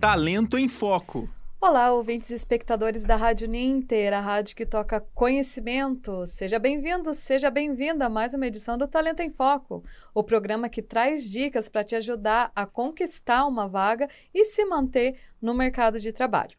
Talento em Foco. Olá, ouvintes e espectadores da Rádio Ninter, a rádio que toca conhecimento. Seja bem-vindo, seja bem-vinda a mais uma edição do Talento em Foco, o programa que traz dicas para te ajudar a conquistar uma vaga e se manter no mercado de trabalho.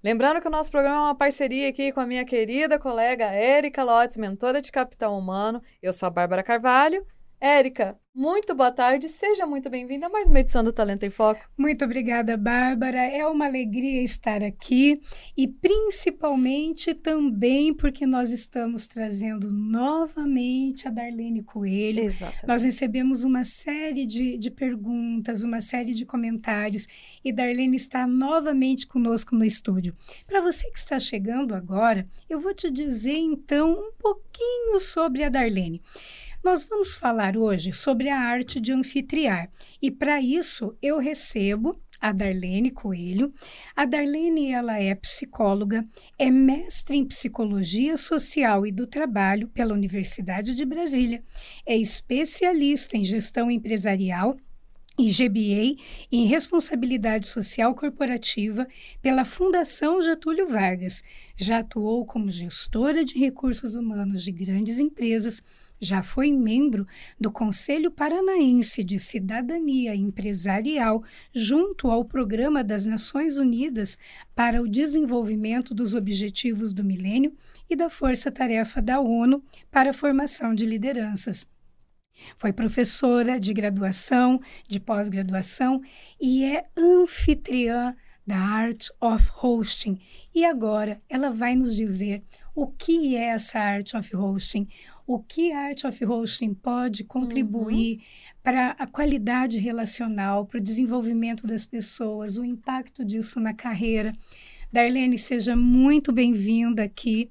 Lembrando que o nosso programa é uma parceria aqui com a minha querida colega Érica Lotes, mentora de capital humano. Eu sou a Bárbara Carvalho Érica, muito boa tarde, seja muito bem-vinda a mais uma edição do Talento em Foco. Muito obrigada, Bárbara. É uma alegria estar aqui e principalmente também porque nós estamos trazendo novamente a Darlene Coelho. Exatamente. Nós recebemos uma série de, de perguntas, uma série de comentários e Darlene está novamente conosco no estúdio. Para você que está chegando agora, eu vou te dizer então um pouquinho sobre a Darlene. Nós vamos falar hoje sobre a arte de anfitriar e para isso eu recebo a Darlene Coelho. A Darlene ela é psicóloga, é mestre em psicologia social e do trabalho pela Universidade de Brasília, é especialista em gestão empresarial e GBA em Responsabilidade Social Corporativa pela Fundação Getúlio Vargas. Já atuou como gestora de recursos humanos de grandes empresas já foi membro do Conselho Paranaense de Cidadania Empresarial, junto ao Programa das Nações Unidas para o Desenvolvimento dos Objetivos do Milênio e da Força Tarefa da ONU para a Formação de Lideranças. Foi professora de graduação, de pós-graduação e é anfitriã da Art of Hosting. E agora ela vai nos dizer o que é essa Art of Hosting, o que a Art of Hosting pode contribuir uhum. para a qualidade relacional, para o desenvolvimento das pessoas, o impacto disso na carreira. Darlene, seja muito bem-vinda aqui.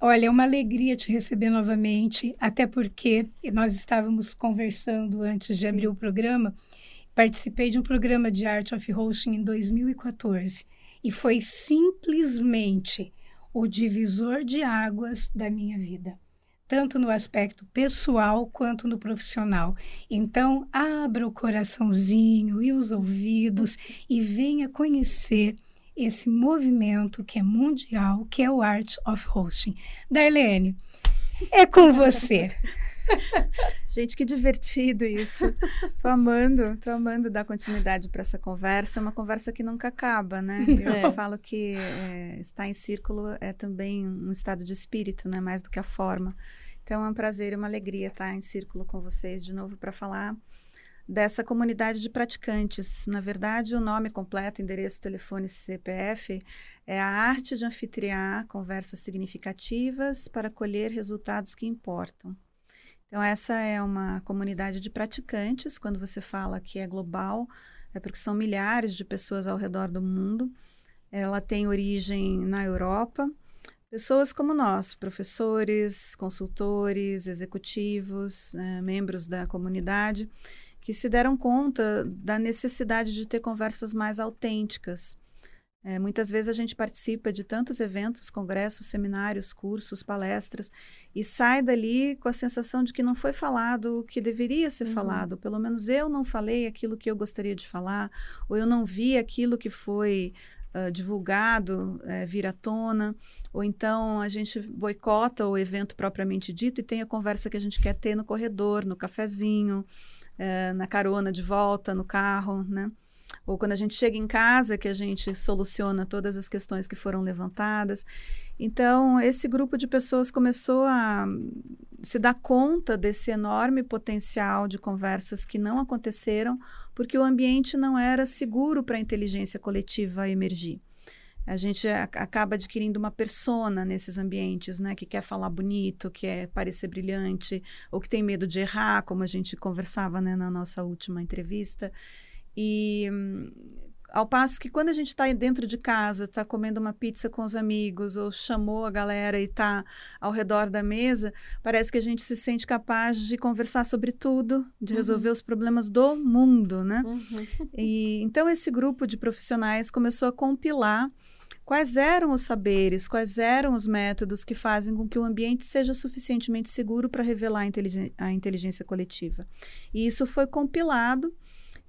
Olha, é uma alegria te receber novamente, até porque nós estávamos conversando antes de Sim. abrir o programa. Participei de um programa de Art of Hosting em 2014 e foi simplesmente o divisor de águas da minha vida tanto no aspecto pessoal quanto no profissional. Então, abra o coraçãozinho e os ouvidos e venha conhecer esse movimento que é mundial, que é o Art of Hosting. Darlene, é com você. Gente, que divertido isso. Tô amando, tô amando dar continuidade para essa conversa. É uma conversa que nunca acaba, né? Eu é. falo que é, estar em círculo é também um estado de espírito, né? Mais do que a forma. Então é um prazer e uma alegria estar em círculo com vocês de novo para falar dessa comunidade de praticantes. Na verdade, o nome completo, endereço, telefone, CPF é a arte de anfitriar conversas significativas para colher resultados que importam. Então, essa é uma comunidade de praticantes. Quando você fala que é global, é porque são milhares de pessoas ao redor do mundo. Ela tem origem na Europa Pessoas como nós, professores, consultores, executivos, né, membros da comunidade, que se deram conta da necessidade de ter conversas mais autênticas. É, muitas vezes a gente participa de tantos eventos, congressos, seminários, cursos, palestras e sai dali com a sensação de que não foi falado o que deveria ser uhum. falado. Pelo menos eu não falei aquilo que eu gostaria de falar, ou eu não vi aquilo que foi uh, divulgado uh, vir à tona, ou então a gente boicota o evento propriamente dito e tem a conversa que a gente quer ter no corredor, no cafezinho, uh, na carona de volta, no carro, né? Ou quando a gente chega em casa, que a gente soluciona todas as questões que foram levantadas. Então, esse grupo de pessoas começou a se dar conta desse enorme potencial de conversas que não aconteceram porque o ambiente não era seguro para a inteligência coletiva emergir. A gente acaba adquirindo uma persona nesses ambientes, né? Que quer falar bonito, que quer parecer brilhante, ou que tem medo de errar, como a gente conversava né, na nossa última entrevista. E ao passo que quando a gente está dentro de casa, está comendo uma pizza com os amigos, ou chamou a galera e está ao redor da mesa, parece que a gente se sente capaz de conversar sobre tudo, de uhum. resolver os problemas do mundo, né? Uhum. E, então, esse grupo de profissionais começou a compilar quais eram os saberes, quais eram os métodos que fazem com que o ambiente seja suficientemente seguro para revelar a inteligência, a inteligência coletiva. E isso foi compilado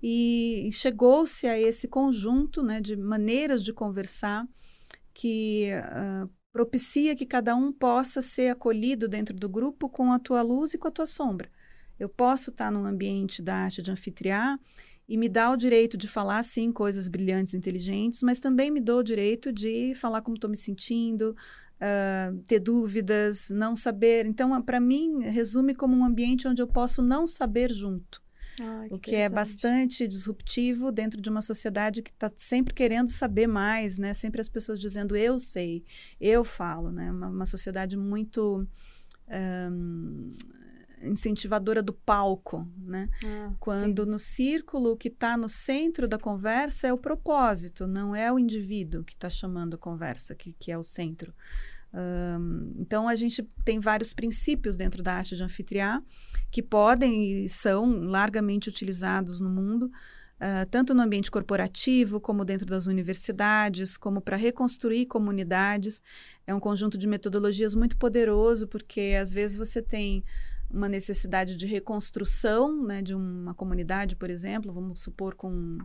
e, chegou-se a esse conjunto né, de maneiras de conversar que uh, propicia que cada um possa ser acolhido dentro do grupo com a tua luz e com a tua sombra. Eu posso estar num ambiente da arte de anfitriar e me dá o direito de falar, sim, coisas brilhantes, inteligentes, mas também me dou o direito de falar como estou me sentindo, uh, ter dúvidas, não saber. Então, para mim, resume como um ambiente onde eu posso não saber junto. Ai, que o que é bastante disruptivo dentro de uma sociedade que está sempre querendo saber mais, né? Sempre as pessoas dizendo eu sei, eu falo, né? Uma, uma sociedade muito um, incentivadora do palco, né? Ah, Quando sim. no círculo o que está no centro da conversa é o propósito, não é o indivíduo que está chamando a conversa, que, que é o centro. Um, então a gente tem vários princípios dentro da arte de anfitriar que podem e são largamente utilizados no mundo, uh, tanto no ambiente corporativo, como dentro das universidades, como para reconstruir comunidades. É um conjunto de metodologias muito poderoso, porque às vezes você tem uma necessidade de reconstrução né, de uma comunidade, por exemplo, vamos supor com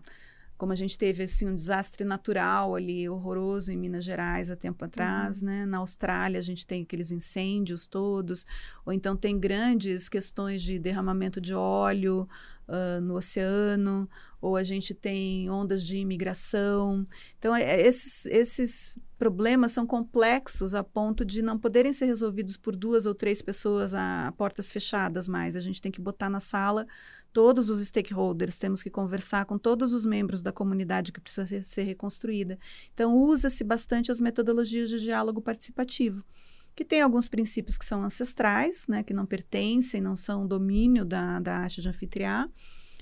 como a gente teve assim um desastre natural ali horroroso em Minas Gerais há tempo atrás, uhum. né? Na Austrália a gente tem aqueles incêndios todos, ou então tem grandes questões de derramamento de óleo uh, no oceano, ou a gente tem ondas de imigração. Então é, é, esses esses problemas são complexos a ponto de não poderem ser resolvidos por duas ou três pessoas a, a portas fechadas mais. A gente tem que botar na sala todos os stakeholders, temos que conversar com todos os membros da comunidade que precisa ser, ser reconstruída. Então, usa-se bastante as metodologias de diálogo participativo, que tem alguns princípios que são ancestrais, né, que não pertencem, não são domínio da, da arte de anfitriar,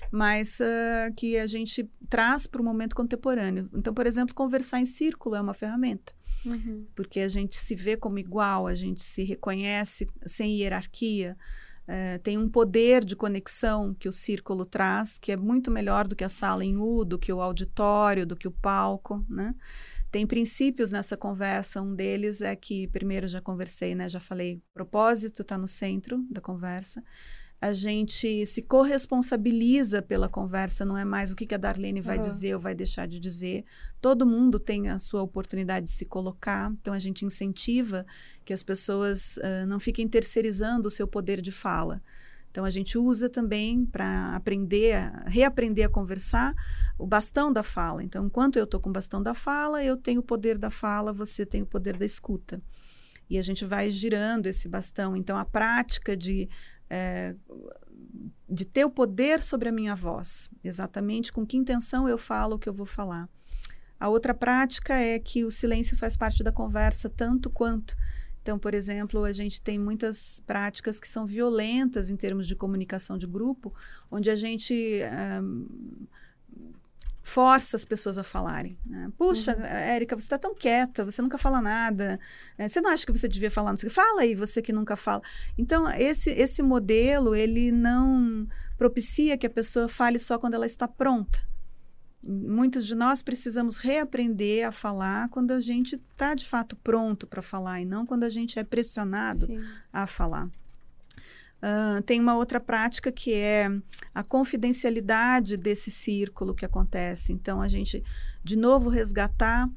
mas uh, que a gente traz para o momento contemporâneo. Então, por exemplo, conversar em círculo é uma ferramenta. Uhum. Porque a gente se vê como igual, a gente se reconhece sem hierarquia, é, tem um poder de conexão que o círculo traz, que é muito melhor do que a sala em U, do que o auditório, do que o palco, né? Tem princípios nessa conversa, um deles é que, primeiro já conversei, né? Já falei, propósito está no centro da conversa a gente se corresponsabiliza pela conversa, não é mais o que, que a Darlene vai uhum. dizer ou vai deixar de dizer. Todo mundo tem a sua oportunidade de se colocar, então a gente incentiva que as pessoas uh, não fiquem terceirizando o seu poder de fala. Então a gente usa também para aprender, reaprender a conversar, o bastão da fala. Então, enquanto eu estou com o bastão da fala, eu tenho o poder da fala, você tem o poder da escuta. E a gente vai girando esse bastão. Então, a prática de é, de ter o poder sobre a minha voz, exatamente com que intenção eu falo o que eu vou falar. A outra prática é que o silêncio faz parte da conversa tanto quanto. Então, por exemplo, a gente tem muitas práticas que são violentas em termos de comunicação de grupo, onde a gente um, força as pessoas a falarem. Né? Puxa, uhum. Érica, você está tão quieta, você nunca fala nada. É, você não acha que você devia falar? Não sei Fala aí, você que nunca fala. Então, esse, esse modelo, ele não propicia que a pessoa fale só quando ela está pronta. Muitos de nós precisamos reaprender a falar quando a gente está, de fato, pronto para falar e não quando a gente é pressionado Sim. a falar. Uh, tem uma outra prática que é a confidencialidade desse círculo que acontece. Então, a gente, de novo, resgatar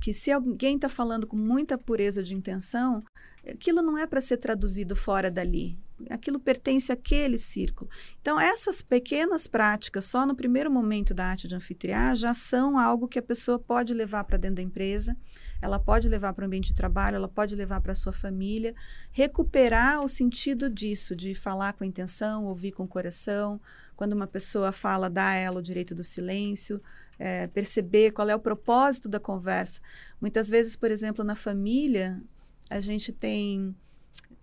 que se alguém está falando com muita pureza de intenção, aquilo não é para ser traduzido fora dali. Aquilo pertence àquele círculo. Então, essas pequenas práticas, só no primeiro momento da arte de anfitriar, já são algo que a pessoa pode levar para dentro da empresa ela pode levar para o ambiente de trabalho, ela pode levar para a sua família, recuperar o sentido disso, de falar com a intenção, ouvir com o coração. Quando uma pessoa fala, dá a ela o direito do silêncio, é, perceber qual é o propósito da conversa. Muitas vezes, por exemplo, na família, a gente tem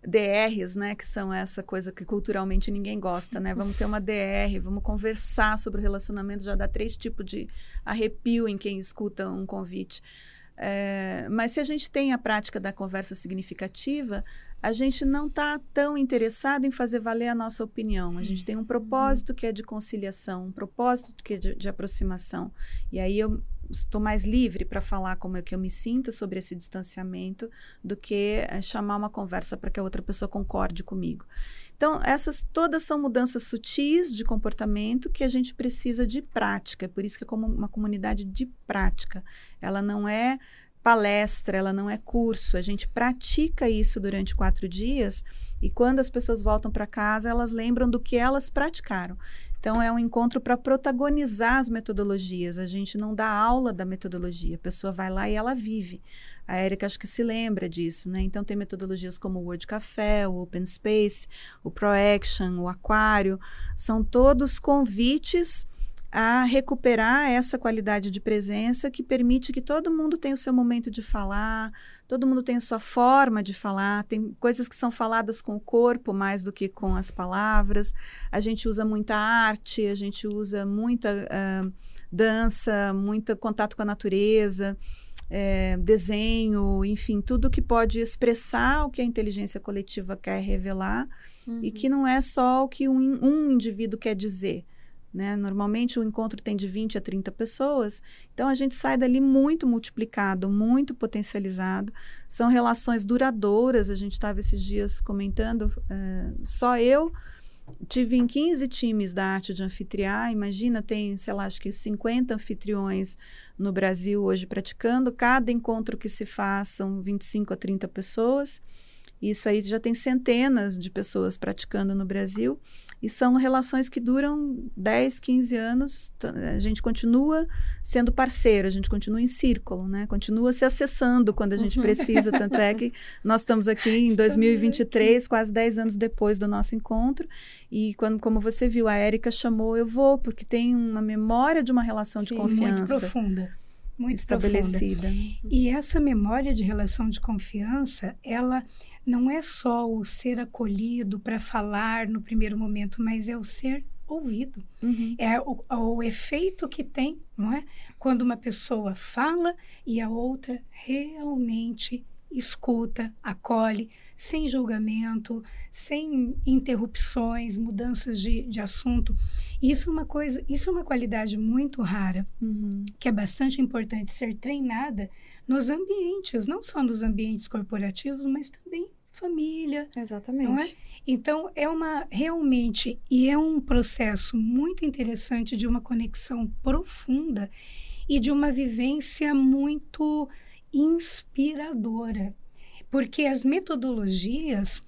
DRs, né, que são essa coisa que culturalmente ninguém gosta, né? Vamos ter uma DR, vamos conversar sobre o relacionamento, já dá três tipos de arrepio em quem escuta um convite. É, mas se a gente tem a prática da conversa significativa, a gente não está tão interessado em fazer valer a nossa opinião. A gente tem um propósito que é de conciliação, um propósito que é de, de aproximação. E aí eu estou mais livre para falar como é que eu me sinto sobre esse distanciamento do que é, chamar uma conversa para que a outra pessoa concorde comigo. Então, essas todas são mudanças sutis de comportamento que a gente precisa de prática. Por isso que é como uma comunidade de prática. Ela não é palestra, ela não é curso. A gente pratica isso durante quatro dias e quando as pessoas voltam para casa, elas lembram do que elas praticaram. Então, é um encontro para protagonizar as metodologias. A gente não dá aula da metodologia, a pessoa vai lá e ela vive. A Érica acho que se lembra disso, né? Então tem metodologias como o Word Café, o Open Space, o ProAction, o Aquário, são todos convites a recuperar essa qualidade de presença que permite que todo mundo tenha o seu momento de falar, todo mundo tenha a sua forma de falar, tem coisas que são faladas com o corpo mais do que com as palavras. A gente usa muita arte, a gente usa muita uh, dança, muito contato com a natureza. É, desenho, enfim, tudo que pode expressar o que a inteligência coletiva quer revelar uhum. e que não é só o que um, um indivíduo quer dizer. Né? Normalmente o encontro tem de 20 a 30 pessoas, então a gente sai dali muito multiplicado, muito potencializado. São relações duradouras. A gente estava esses dias comentando, uh, só eu tive em 15 times da arte de anfitriar. Imagina, tem, sei lá, acho que 50 anfitriões no Brasil hoje praticando. Cada encontro que se faz são 25 a 30 pessoas. Isso aí já tem centenas de pessoas praticando no Brasil. E são relações que duram 10, 15 anos. A gente continua sendo parceiro, a gente continua em círculo, né? Continua se acessando quando a gente uhum. precisa. Tanto é que nós estamos aqui em estamos 2023, aqui. quase 10 anos depois do nosso encontro. E quando, como você viu, a Érica chamou, eu vou, porque tem uma memória de uma relação Sim, de confiança. Muito profunda. Muito estabelecida. Profunda. E essa memória de relação de confiança, ela não é só o ser acolhido para falar no primeiro momento, mas é o ser ouvido. Uhum. É o, o, efeito que tem, não é? Quando uma pessoa fala e a outra realmente escuta, acolhe, sem julgamento, sem interrupções, mudanças de, de assunto. Isso é uma coisa, isso é uma qualidade muito rara, uhum. que é bastante importante ser treinada nos ambientes, não só nos ambientes corporativos, mas também família. Exatamente. É? Então, é uma realmente, e é um processo muito interessante de uma conexão profunda e de uma vivência muito inspiradora. Porque as metodologias,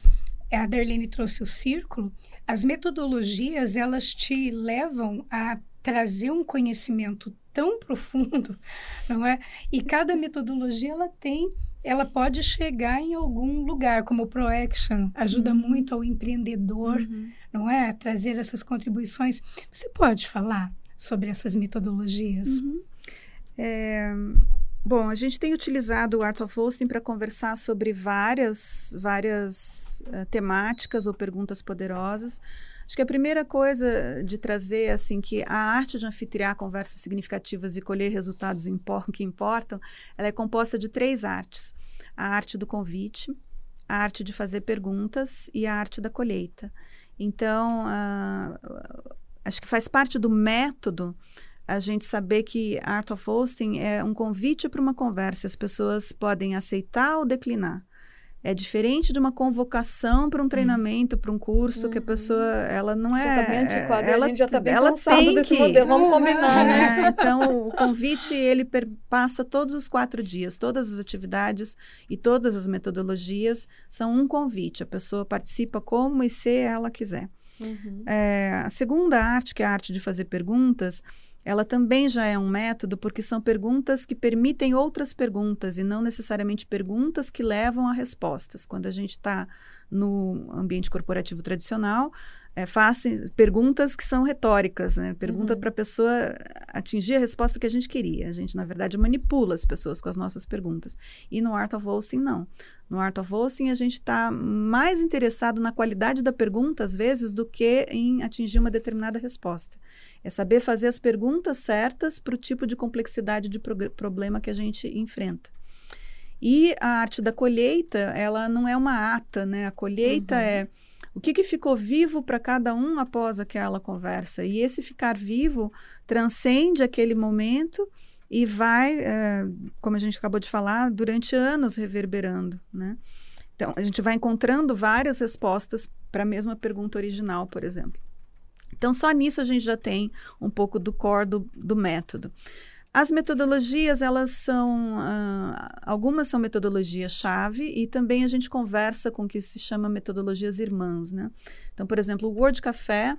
a Darlene trouxe o círculo, as metodologias, elas te levam a trazer um conhecimento tão profundo, não é? E cada metodologia ela tem, ela pode chegar em algum lugar, como o ProAction ajuda uhum. muito ao empreendedor, uhum. não é? A trazer essas contribuições. Você pode falar sobre essas metodologias? Uhum. É, bom, a gente tem utilizado o Art of Hosting para conversar sobre várias, várias uh, temáticas ou perguntas poderosas. Acho que a primeira coisa de trazer, assim, que a arte de anfitriar conversas significativas e colher resultados que importam, ela é composta de três artes. A arte do convite, a arte de fazer perguntas e a arte da colheita. Então, uh, acho que faz parte do método a gente saber que Art of Hosting é um convite para uma conversa. As pessoas podem aceitar ou declinar. É diferente de uma convocação para um hum. treinamento, para um curso, uhum. que a pessoa, ela não é... Já tá bem antiquada, ela, a gente já está bem ela cansado desse que, modelo, vamos combinar, né? É, então, o convite, ele passa todos os quatro dias, todas as atividades e todas as metodologias são um convite. A pessoa participa como e se ela quiser. Uhum. É, a segunda arte, que é a arte de fazer perguntas, ela também já é um método porque são perguntas que permitem outras perguntas e não necessariamente perguntas que levam a respostas. Quando a gente está no ambiente corporativo tradicional, é, fazem perguntas que são retóricas, né? Pergunta uhum. para a pessoa atingir a resposta que a gente queria. A gente, na verdade, manipula as pessoas com as nossas perguntas. E no Art of Hosting, não. No Art of Hosting, a gente está mais interessado na qualidade da pergunta, às vezes, do que em atingir uma determinada resposta. É saber fazer as perguntas certas para o tipo de complexidade de pro problema que a gente enfrenta. E a arte da colheita, ela não é uma ata, né? A colheita uhum. é o que, que ficou vivo para cada um após aquela conversa. E esse ficar vivo transcende aquele momento e vai, é, como a gente acabou de falar, durante anos reverberando, né? Então, a gente vai encontrando várias respostas para a mesma pergunta original, por exemplo. Então, só nisso a gente já tem um pouco do core do, do método. As metodologias, elas são. Uh, algumas são metodologias-chave e também a gente conversa com o que se chama metodologias irmãs. Né? Então, por exemplo, o Word Café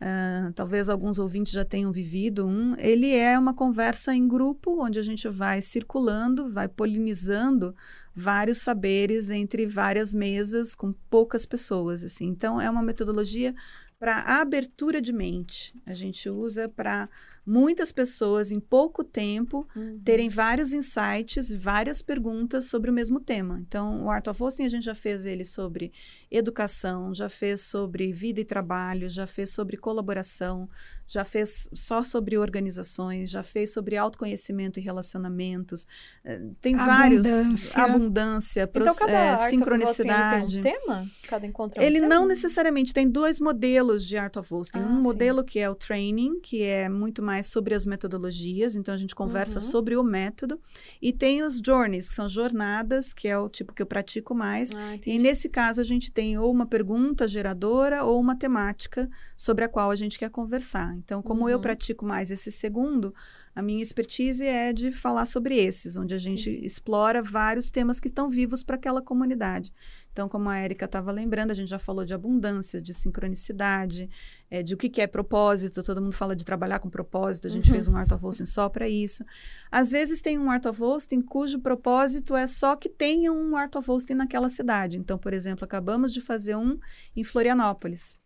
Uh, talvez alguns ouvintes já tenham vivido um. Ele é uma conversa em grupo, onde a gente vai circulando, vai polinizando vários saberes entre várias mesas com poucas pessoas. Assim. Então, é uma metodologia para abertura de mente. A gente usa para muitas pessoas em pouco tempo uhum. terem vários insights, várias perguntas sobre o mesmo tema. Então, o Art of Hosting a gente já fez ele sobre educação, já fez sobre vida e trabalho, já fez sobre colaboração, já fez só sobre organizações, já fez sobre autoconhecimento e relacionamentos. Eh, tem vários abundância, abundância então, cada é, sincronicidade. Tem um tema? Cada encontro é um Ele tema? não necessariamente tem dois modelos de Art of Hosting. Ah, um sim. modelo que é o training, que é muito mais sobre as metodologias, então a gente conversa uhum. sobre o método, e tem os journeys, que são jornadas, que é o tipo que eu pratico mais. Ah, e nesse caso a gente tem ou uma pergunta geradora ou uma temática sobre a qual a gente quer conversar. Então, como uhum. eu pratico mais esse segundo, a minha expertise é de falar sobre esses, onde a gente Sim. explora vários temas que estão vivos para aquela comunidade. Então, como a Érica estava lembrando, a gente já falou de abundância, de sincronicidade, é, de o que, que, é propósito. Todo mundo fala de trabalhar com propósito. A gente uhum. fez um Art of Hosting só para isso. Às vezes tem um Art of Hosting cujo propósito é só que tenha um Art of Hosting naquela cidade. Então, por exemplo, acabamos de fazer um em Florianópolis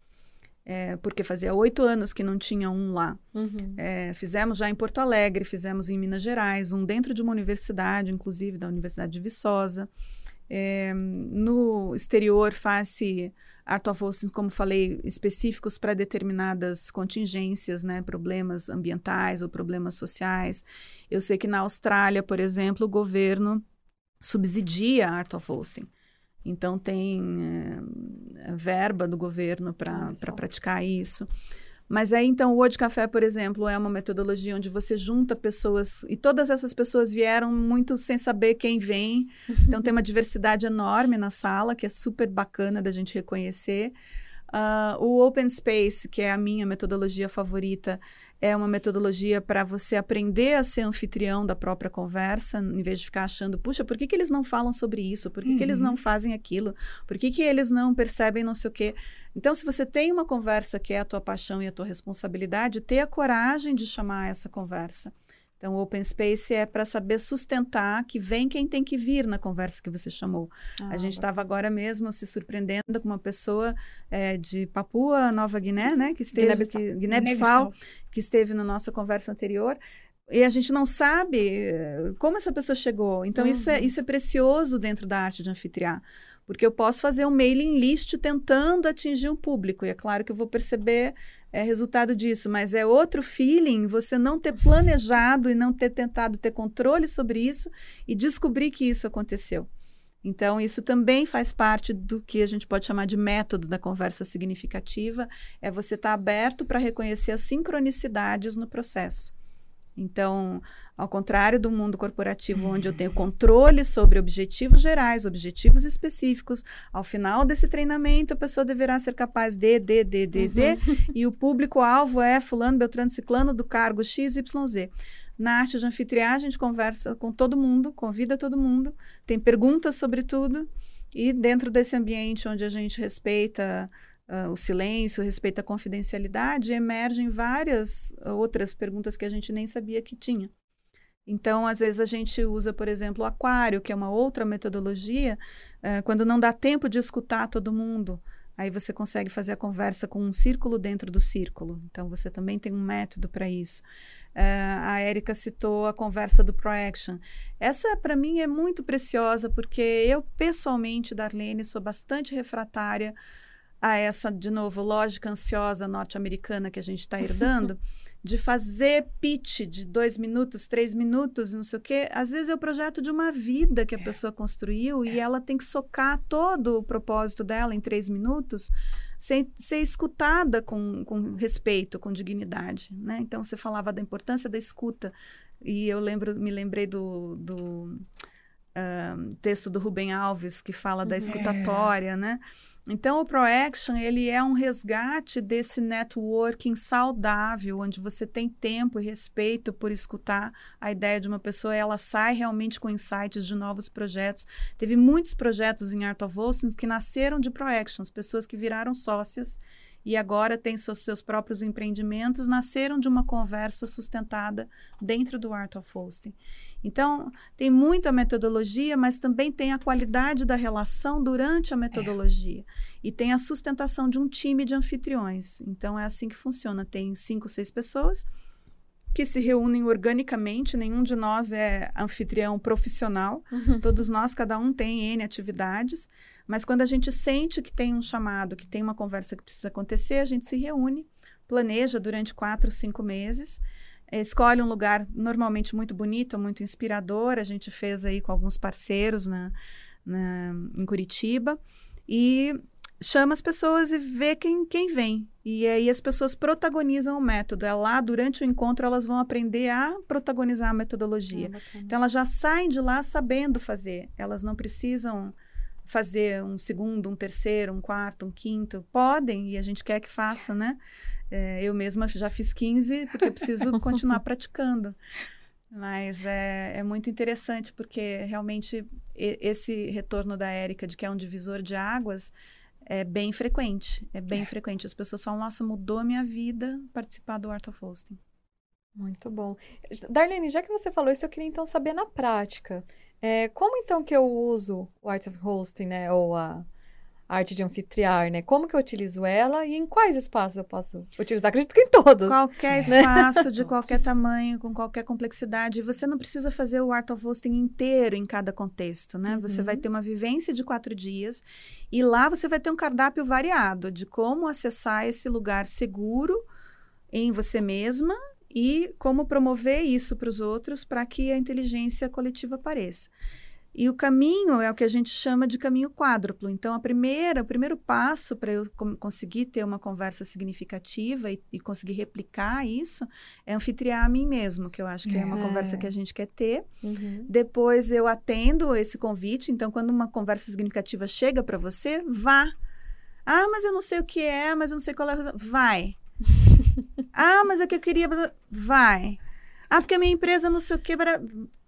é, porque fazia oito anos que não tinha um lá. Uhum. É, fizemos já em Porto Alegre, fizemos em Minas Gerais, um dentro de uma universidade, inclusive da Universidade de Viçosa. É, no exterior faz-se art of hosting, como falei, específicos para determinadas contingências, né, problemas ambientais ou problemas sociais. Eu sei que na Austrália, por exemplo, o governo subsidia art of hosting. Então, tem é, verba do governo para praticar isso. Mas aí, então, o Ode Café, por exemplo, é uma metodologia onde você junta pessoas, e todas essas pessoas vieram muito sem saber quem vem. Então, tem uma diversidade enorme na sala, que é super bacana da gente reconhecer. Uh, o Open Space, que é a minha metodologia favorita, é uma metodologia para você aprender a ser anfitrião da própria conversa, em vez de ficar achando, puxa, por que, que eles não falam sobre isso? Por que, uhum. que eles não uhum. fazem aquilo? Por que, que eles não percebem não sei o quê? Então, se você tem uma conversa que é a tua paixão e a tua responsabilidade, ter a coragem de chamar essa conversa. Então, o Open Space é para saber sustentar que vem quem tem que vir na conversa que você chamou. Ah, a gente estava agora mesmo se surpreendendo com uma pessoa é, de Papua Nova Guiné, né, que esteve Guiné-Bissau, Guiné Guiné que esteve na nossa conversa anterior. E a gente não sabe eh, como essa pessoa chegou. Então, uhum. isso, é, uhum. isso é precioso dentro da arte de anfitriar. Porque eu posso fazer um mailing list tentando atingir um público. E é claro que eu vou perceber é resultado disso, mas é outro feeling você não ter planejado e não ter tentado ter controle sobre isso e descobrir que isso aconteceu. Então, isso também faz parte do que a gente pode chamar de método da conversa significativa, é você estar tá aberto para reconhecer as sincronicidades no processo. Então, ao contrário do mundo corporativo, onde eu tenho controle sobre objetivos gerais, objetivos específicos, ao final desse treinamento, a pessoa deverá ser capaz de, de, de, de, uhum. de, e o público-alvo é fulano, beltrano, ciclano do cargo XYZ. Na arte de anfitriar, a gente conversa com todo mundo, convida todo mundo, tem perguntas sobre tudo, e dentro desse ambiente onde a gente respeita uh, o silêncio, respeita a confidencialidade, emergem várias outras perguntas que a gente nem sabia que tinha. Então, às vezes a gente usa, por exemplo, o aquário, que é uma outra metodologia, uh, quando não dá tempo de escutar todo mundo. Aí você consegue fazer a conversa com um círculo dentro do círculo. Então, você também tem um método para isso. Uh, a Érica citou a conversa do ProAction. Essa, para mim, é muito preciosa, porque eu, pessoalmente, Darlene, sou bastante refratária a essa, de novo, lógica ansiosa norte-americana que a gente está herdando, de fazer pitch de dois minutos, três minutos, não sei o quê. Às vezes é o projeto de uma vida que a é. pessoa construiu e ela tem que socar todo o propósito dela em três minutos, sem ser escutada com, com respeito, com dignidade. Né? Então, você falava da importância da escuta. E eu lembro, me lembrei do, do uh, texto do Rubem Alves que fala da uhum. escutatória, né? Então, o ProAction, ele é um resgate desse networking saudável, onde você tem tempo e respeito por escutar a ideia de uma pessoa, e ela sai realmente com insights de novos projetos. Teve muitos projetos em Art of Hosting que nasceram de ProActions, pessoas que viraram sócias e agora seus, seus próprios empreendimentos, nasceram de uma conversa sustentada dentro do Art of Hosting. Então, tem muita metodologia, mas também tem a qualidade da relação durante a metodologia. É. E tem a sustentação de um time de anfitriões. Então, é assim que funciona. Tem cinco, seis pessoas que se reúnem organicamente, nenhum de nós é anfitrião profissional, uhum. todos nós, cada um tem N atividades, mas quando a gente sente que tem um chamado, que tem uma conversa que precisa acontecer, a gente se reúne, planeja durante quatro, cinco meses, escolhe um lugar normalmente muito bonito, muito inspirador, a gente fez aí com alguns parceiros na, na em Curitiba, e chama as pessoas e vê quem, quem vem. E aí as pessoas protagonizam o método. É lá, durante o encontro, elas vão aprender a protagonizar a metodologia. É então, elas já saem de lá sabendo fazer. Elas não precisam fazer um segundo, um terceiro, um quarto, um quinto. Podem, e a gente quer que faça, né? É, eu mesma já fiz 15, porque eu preciso continuar praticando. Mas é, é, muito interessante, porque realmente esse retorno da Érica de que é um divisor de águas é bem frequente. É bem é. frequente. As pessoas falam, nossa, mudou a minha vida participar do Art of Hosting. Muito bom. Darlene, já que você falou isso, eu queria então saber na prática. É, como então que eu uso o Art of Hosting, né? Ou a arte de anfitriar, né? Como que eu utilizo ela e em quais espaços eu posso utilizar? Acredito que em todos. Qualquer né? espaço, de qualquer tamanho, com qualquer complexidade. Você não precisa fazer o Art of Hosting inteiro em cada contexto, né? Uhum. Você vai ter uma vivência de quatro dias e lá você vai ter um cardápio variado de como acessar esse lugar seguro em você mesma e como promover isso para os outros para que a inteligência coletiva apareça. E o caminho é o que a gente chama de caminho quádruplo. Então, a primeira, o primeiro passo para eu conseguir ter uma conversa significativa e, e, conseguir replicar isso é anfitriar a mim mesmo, que eu acho que é, é uma conversa que a gente quer ter. Uhum. Depois eu atendo esse convite. Então, quando uma conversa significativa chega para você, vá. Ah, mas eu não sei o que é, mas eu não sei qual é a Vai. ah, mas é que eu queria. Vai. Ah, porque a minha empresa não sei o que.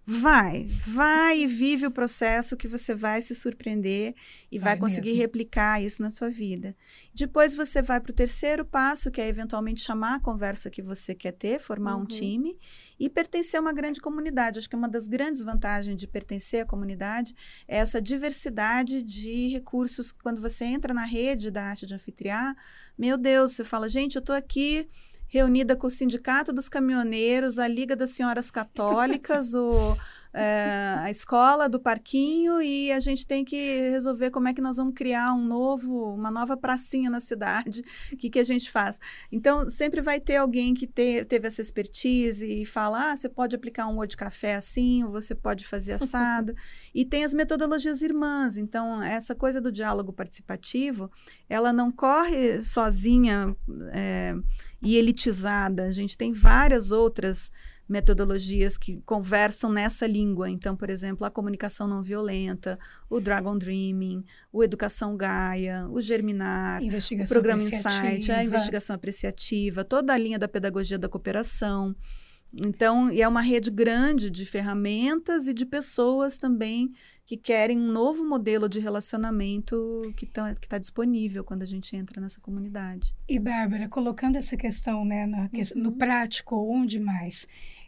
Vai, vai e vive o processo que você vai se surpreender e vai, vai conseguir mesmo. replicar isso na sua vida. Depois você vai para o terceiro passo, que é eventualmente chamar a conversa que você quer ter, formar uhum. um time e pertencer a uma grande comunidade. Acho que uma das grandes vantagens de pertencer à comunidade é essa diversidade de recursos. Quando você entra na rede da arte de anfitriar, meu Deus, você fala, gente, eu estou aqui reunida com o Sindicato dos Caminhoneiros, a Liga das Senhoras Católicas, o, é, a escola do Parquinho, e a gente tem que resolver como é que nós vamos criar um novo, uma nova pracinha na cidade. O que, que a gente faz? Então, sempre vai ter alguém que te, teve essa expertise e fala: ah, você pode aplicar um de café assim, ou você pode fazer assado. e tem as metodologias irmãs. Então, essa coisa do diálogo participativo, ela não corre sozinha. É, e elitizada. A gente tem várias outras metodologias que conversam nessa língua. Então, por exemplo, a comunicação não violenta, o Dragon Dreaming, o Educação Gaia, o Germinar, o Programa Insight, a investigação apreciativa, toda a linha da pedagogia da cooperação. Então, é uma rede grande de ferramentas e de pessoas também que querem um novo modelo de relacionamento que está tá disponível quando a gente entra nessa comunidade. E, Bárbara, colocando essa questão né, no, uhum. no prático, onde mais?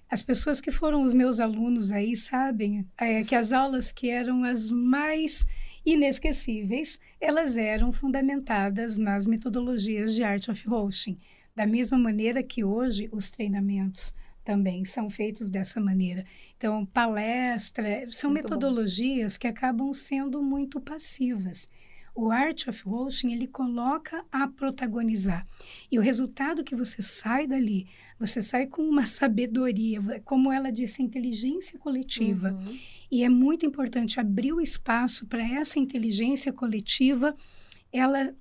As pessoas que foram os meus alunos aí sabem é, que as aulas que eram as mais inesquecíveis, elas eram fundamentadas nas metodologias de Art of Hosting. Da mesma maneira que hoje os treinamentos também são feitos dessa maneira. Então, palestra, são muito metodologias bom. que acabam sendo muito passivas. O Art of Hosting, ele coloca a protagonizar. E o resultado que você sai dali, você sai com uma sabedoria, como ela disse, inteligência coletiva. Uhum. E é muito importante abrir o espaço para essa inteligência coletiva, ela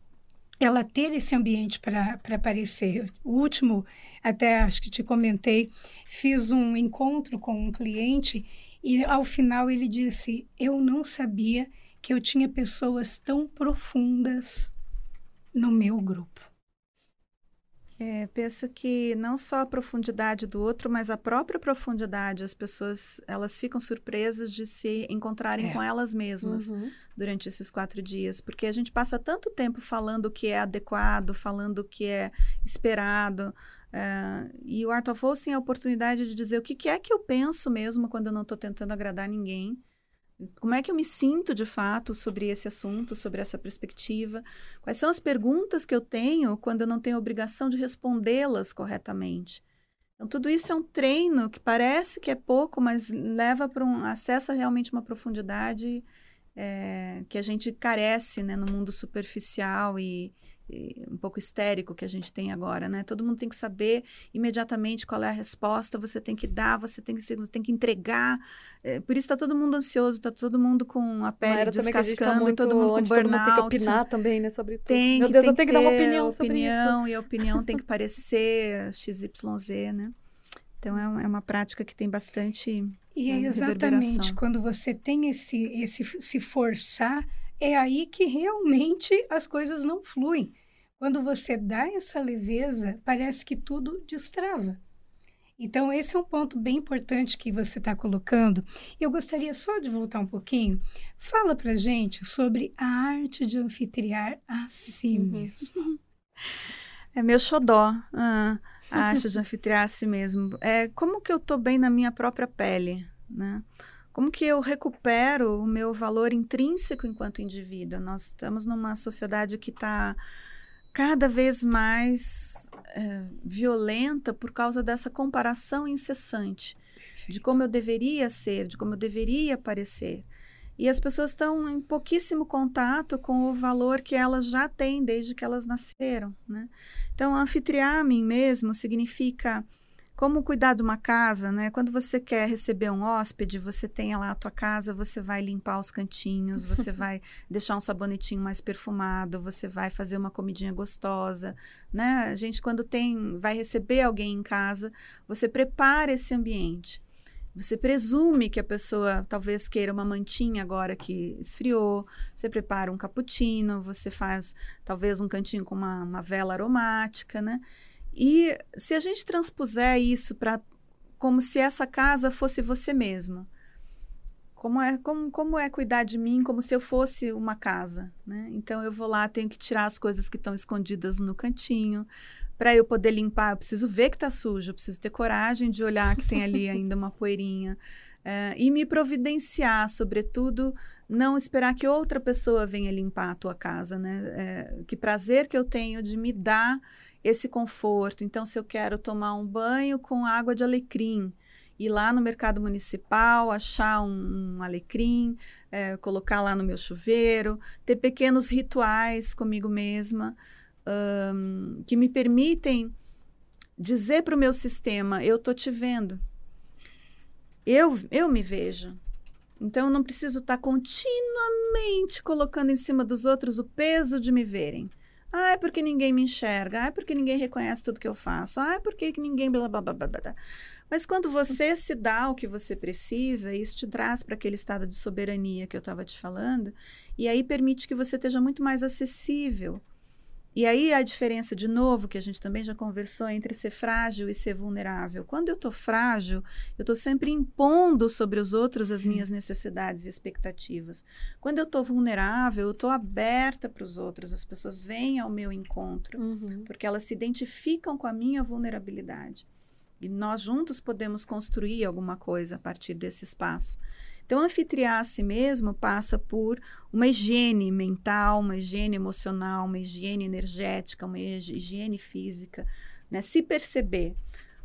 ela ter esse ambiente para aparecer. O último, até acho que te comentei, fiz um encontro com um cliente E ao final ele disse: Eu não sabia que eu tinha pessoas tão profundas no meu grupo. É, penso que não só a profundidade do outro, mas a própria profundidade, as pessoas elas ficam surpresas de se encontrarem é. com elas mesmas uhum. durante esses quatro dias, porque a gente passa tanto tempo falando o que é adequado, falando o que é esperado, uh, e o Art of Host tem a oportunidade de dizer o que, que é que eu penso mesmo quando eu não estou tentando agradar ninguém, como é que eu me sinto de fato sobre esse assunto, sobre essa perspectiva? Quais são as perguntas que eu tenho quando eu não tenho obrigação de respondê-las corretamente? Então, tudo isso é um treino que parece que é pouco, mas leva para um. acessa realmente uma profundidade é, que a gente carece né, no mundo superficial e, um pouco histérico que a gente tem agora, né? Todo mundo tem que saber imediatamente qual é a resposta, você tem que dar, você tem que, você tem que entregar. É, por isso está todo mundo ansioso, está todo mundo com a pele tá descascando, tá muito, todo mundo com burnout. Todo mundo tem que opinar também, né, sobre tudo. Tem Meu que, Deus, tem eu tenho que, que dar uma opinião, sobre isso. E a opinião tem que parecer XYZ, né? Então é, é uma prática que tem bastante E é exatamente quando você tem esse, esse se forçar é aí que realmente as coisas não fluem. Quando você dá essa leveza, parece que tudo destrava. Então, esse é um ponto bem importante que você está colocando. Eu gostaria só de voltar um pouquinho. Fala para gente sobre a arte de anfitriar a si uhum. mesmo. É meu xodó, ah, a arte de anfitriar a si mesmo. É como que eu estou bem na minha própria pele, né? Como que eu recupero o meu valor intrínseco enquanto indivíduo? Nós estamos numa sociedade que está cada vez mais é, violenta por causa dessa comparação incessante Perfeito. de como eu deveria ser, de como eu deveria parecer. E as pessoas estão em pouquíssimo contato com o valor que elas já têm desde que elas nasceram. Né? Então, anfitriar a mim mesmo significa como cuidar de uma casa, né? Quando você quer receber um hóspede, você tem lá a tua casa, você vai limpar os cantinhos, você vai deixar um sabonetinho mais perfumado, você vai fazer uma comidinha gostosa, né? A gente quando tem vai receber alguém em casa, você prepara esse ambiente. Você presume que a pessoa talvez queira uma mantinha agora que esfriou, você prepara um cappuccino, você faz talvez um cantinho com uma, uma vela aromática, né? E se a gente transpuser isso para como se essa casa fosse você mesmo, como é, como, como é cuidar de mim como se eu fosse uma casa, né? Então eu vou lá, tenho que tirar as coisas que estão escondidas no cantinho, para eu poder limpar, eu preciso ver que está sujo, eu preciso ter coragem de olhar que tem ali ainda uma poeirinha. É, e me providenciar, sobretudo, não esperar que outra pessoa venha limpar a tua casa, né? É, que prazer que eu tenho de me dar esse conforto. Então, se eu quero tomar um banho com água de alecrim, ir lá no mercado municipal, achar um, um alecrim, é, colocar lá no meu chuveiro, ter pequenos rituais comigo mesma um, que me permitem dizer para o meu sistema: eu estou te vendo. Eu, eu me vejo. Então, eu não preciso estar tá continuamente colocando em cima dos outros o peso de me verem. Ah, é porque ninguém me enxerga. Ah, é porque ninguém reconhece tudo que eu faço. Ah, é porque ninguém. Blá, blá, blá, blá, blá. Mas quando você se dá o que você precisa, isso te traz para aquele estado de soberania que eu estava te falando, e aí permite que você esteja muito mais acessível e aí a diferença, de novo, que a gente também já conversou, entre ser frágil e ser vulnerável. Quando eu estou frágil, eu estou sempre impondo sobre os outros as minhas necessidades e expectativas. Quando eu estou vulnerável, eu estou aberta para os outros, as pessoas vêm ao meu encontro, uhum. porque elas se identificam com a minha vulnerabilidade. E nós juntos podemos construir alguma coisa a partir desse espaço. Então, anfitriar a si mesmo passa por uma higiene mental, uma higiene emocional, uma higiene energética, uma higiene física, né? Se perceber.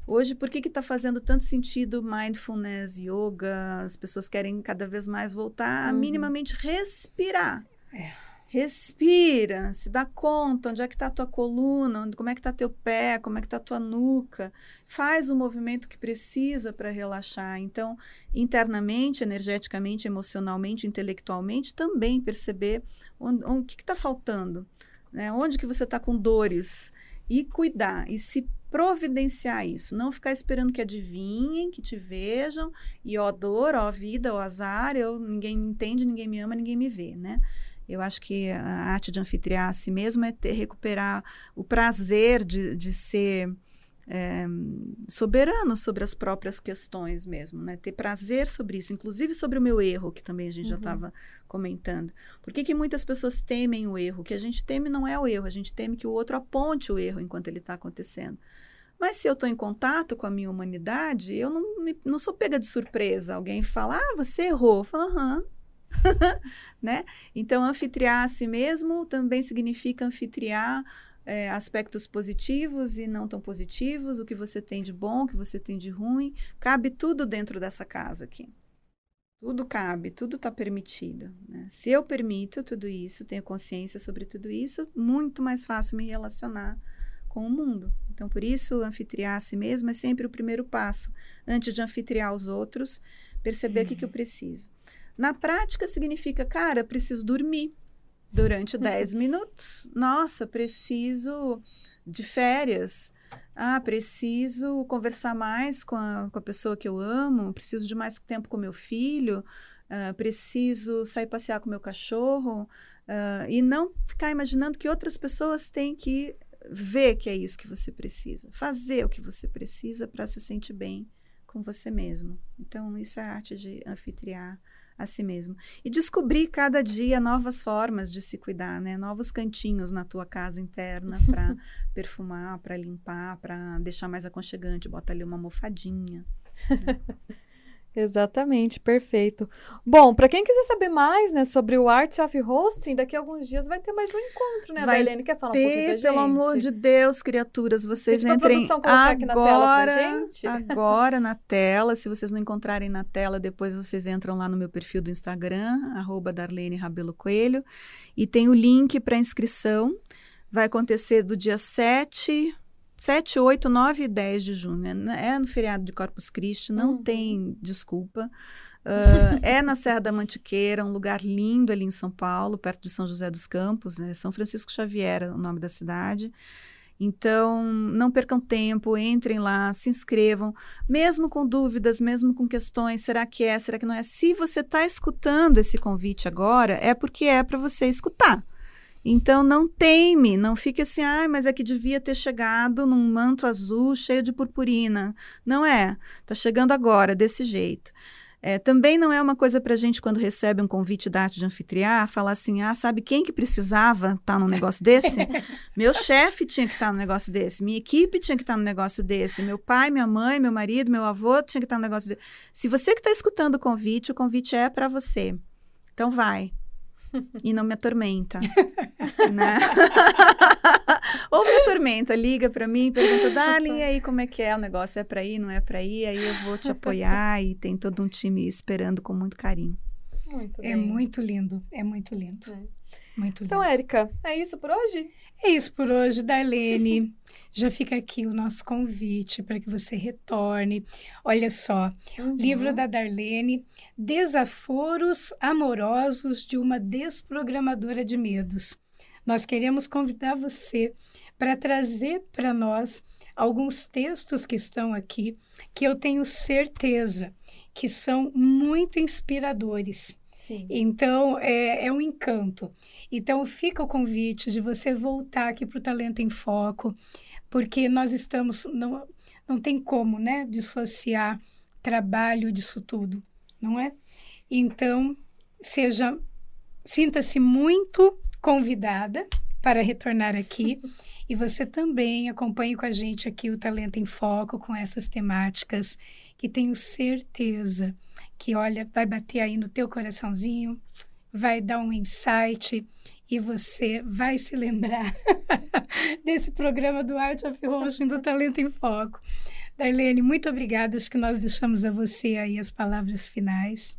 Hoje, por que está fazendo tanto sentido mindfulness, yoga? As pessoas querem cada vez mais voltar a uhum. minimamente respirar. É Respira, se dá conta onde é que está a tua coluna, onde, como é que está teu pé, como é que está a tua nuca. Faz o movimento que precisa para relaxar. Então, internamente, energeticamente, emocionalmente, intelectualmente, também perceber onde, onde, o que está faltando, né? onde que você está com dores. E cuidar, e se providenciar isso, não ficar esperando que adivinhem, que te vejam, e ó dor, ó vida, ó azar, eu, ninguém me entende, ninguém me ama, ninguém me vê, né? Eu acho que a arte de anfitriar a si mesmo é ter, recuperar o prazer de, de ser é, soberano sobre as próprias questões mesmo, né? Ter prazer sobre isso, inclusive sobre o meu erro, que também a gente uhum. já estava comentando. Por que, que muitas pessoas temem o erro? O que a gente teme não é o erro, a gente teme que o outro aponte o erro enquanto ele está acontecendo. Mas se eu estou em contato com a minha humanidade, eu não, me, não sou pega de surpresa. Alguém fala, ah, você errou. Fala, aham. né? Então, anfitriar a si mesmo também significa anfitriar é, aspectos positivos e não tão positivos, o que você tem de bom, o que você tem de ruim. Cabe tudo dentro dessa casa aqui. Tudo cabe, tudo está permitido. Né? Se eu permito tudo isso, tenho consciência sobre tudo isso, muito mais fácil me relacionar com o mundo. Então, por isso, anfitriar a si mesmo é sempre o primeiro passo. Antes de anfitriar os outros, perceber o que, que eu uhum. preciso. Na prática, significa, cara, preciso dormir durante 10 minutos. Nossa, preciso de férias. Ah, preciso conversar mais com a, com a pessoa que eu amo. Preciso de mais tempo com meu filho. Uh, preciso sair passear com meu cachorro. Uh, e não ficar imaginando que outras pessoas têm que ver que é isso que você precisa. Fazer o que você precisa para se sentir bem com você mesmo. Então, isso é a arte de anfitriar a si mesmo. E descobrir cada dia novas formas de se cuidar, né? Novos cantinhos na tua casa interna para perfumar, para limpar, para deixar mais aconchegante. Bota ali uma almofadinha. Né? Exatamente, perfeito. Bom, para quem quiser saber mais, né, sobre o Art of Hosting, daqui a alguns dias vai ter mais um encontro, né? Vai Darlene quer falar ter, um pouquinho da gente? pelo amor de Deus, criaturas, vocês entrem agora, agora na tela. Se vocês não encontrarem na tela, depois vocês entram lá no meu perfil do Instagram, arroba Darlene Rabelo Coelho, e tem o link para inscrição. Vai acontecer do dia 7 7, 8, 9 e 10 de junho. É, é no feriado de Corpus Christi, não uhum. tem desculpa. Uh, é na Serra da Mantiqueira, um lugar lindo ali em São Paulo, perto de São José dos Campos, né? São Francisco Xavier é o nome da cidade. Então, não percam tempo, entrem lá, se inscrevam, mesmo com dúvidas, mesmo com questões, será que é, será que não é? Se você está escutando esse convite agora, é porque é para você escutar. Então não teme, não fique assim, ah, mas é que devia ter chegado num manto azul cheio de purpurina. Não é, está chegando agora, desse jeito. É, também não é uma coisa para a gente, quando recebe um convite da arte de anfitriar, falar assim: ah, sabe quem que precisava estar tá num negócio desse? meu chefe tinha que estar tá num negócio desse, minha equipe tinha que estar tá num negócio desse, meu pai, minha mãe, meu marido, meu avô tinha que estar tá num negócio desse. Se você que está escutando o convite, o convite é para você. Então vai, e não me atormenta. né? Ou me atormenta, liga para mim, pergunta, Darling, aí como é que é o negócio? É para ir, não é para ir? Aí eu vou te apoiar e tem todo um time esperando com muito carinho. Muito é muito lindo, é muito lindo. É. Muito então, lindo. Então, Érica, é isso por hoje? É isso por hoje, Darlene. Já fica aqui o nosso convite para que você retorne. Olha só, uhum. livro da Darlene, Desaforos Amorosos de uma Desprogramadora de Medos. Nós queremos convidar você para trazer para nós alguns textos que estão aqui, que eu tenho certeza que são muito inspiradores. Sim. Então, é, é um encanto. Então, fica o convite de você voltar aqui para o Talento em Foco, porque nós estamos. Não, não tem como, né? Dissociar trabalho disso tudo, não é? Então, seja. Sinta-se muito convidada para retornar aqui. E você também acompanhe com a gente aqui o Talento em Foco com essas temáticas que tenho certeza que, olha, vai bater aí no teu coraçãozinho vai dar um insight e você vai se lembrar desse programa do Art of Hosting do Talento em Foco. Darlene, muito obrigada. Acho que nós deixamos a você aí as palavras finais.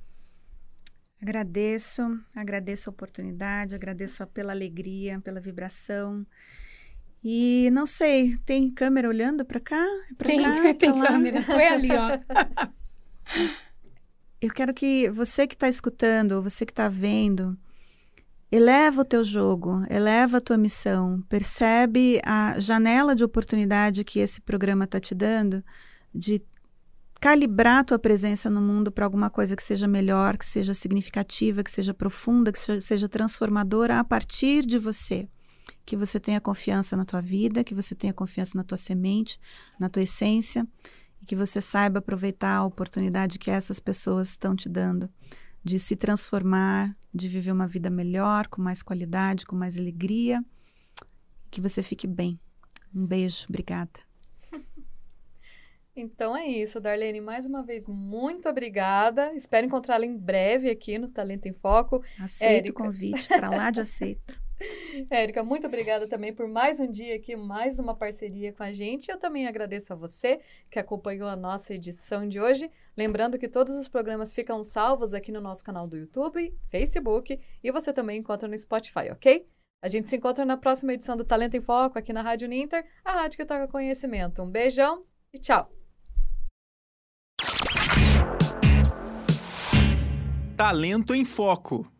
Agradeço, agradeço a oportunidade, agradeço pela alegria, pela vibração. E não sei, tem câmera olhando para cá? Pra tem, cá, tem câmera. Tu é ali, ó. eu quero que você que está escutando, você que está vendo, eleva o teu jogo, eleva a tua missão, percebe a janela de oportunidade que esse programa está te dando de calibrar a tua presença no mundo para alguma coisa que seja melhor, que seja significativa, que seja profunda, que seja transformadora a partir de você. Que você tenha confiança na tua vida, que você tenha confiança na tua semente, na tua essência, e que você saiba aproveitar a oportunidade que essas pessoas estão te dando de se transformar, de viver uma vida melhor, com mais qualidade, com mais alegria. Que você fique bem. Um beijo, obrigada. Então é isso, Darlene. Mais uma vez, muito obrigada. Espero encontrá-la em breve aqui no Talento em Foco. Aceito Érica. o convite, para lá de aceito. Érica, muito obrigada também por mais um dia aqui, mais uma parceria com a gente. Eu também agradeço a você que acompanhou a nossa edição de hoje. Lembrando que todos os programas ficam salvos aqui no nosso canal do YouTube, Facebook e você também encontra no Spotify, ok? A gente se encontra na próxima edição do Talento em Foco aqui na Rádio Ninter, a rádio que toca conhecimento. Um beijão e tchau! Talento em Foco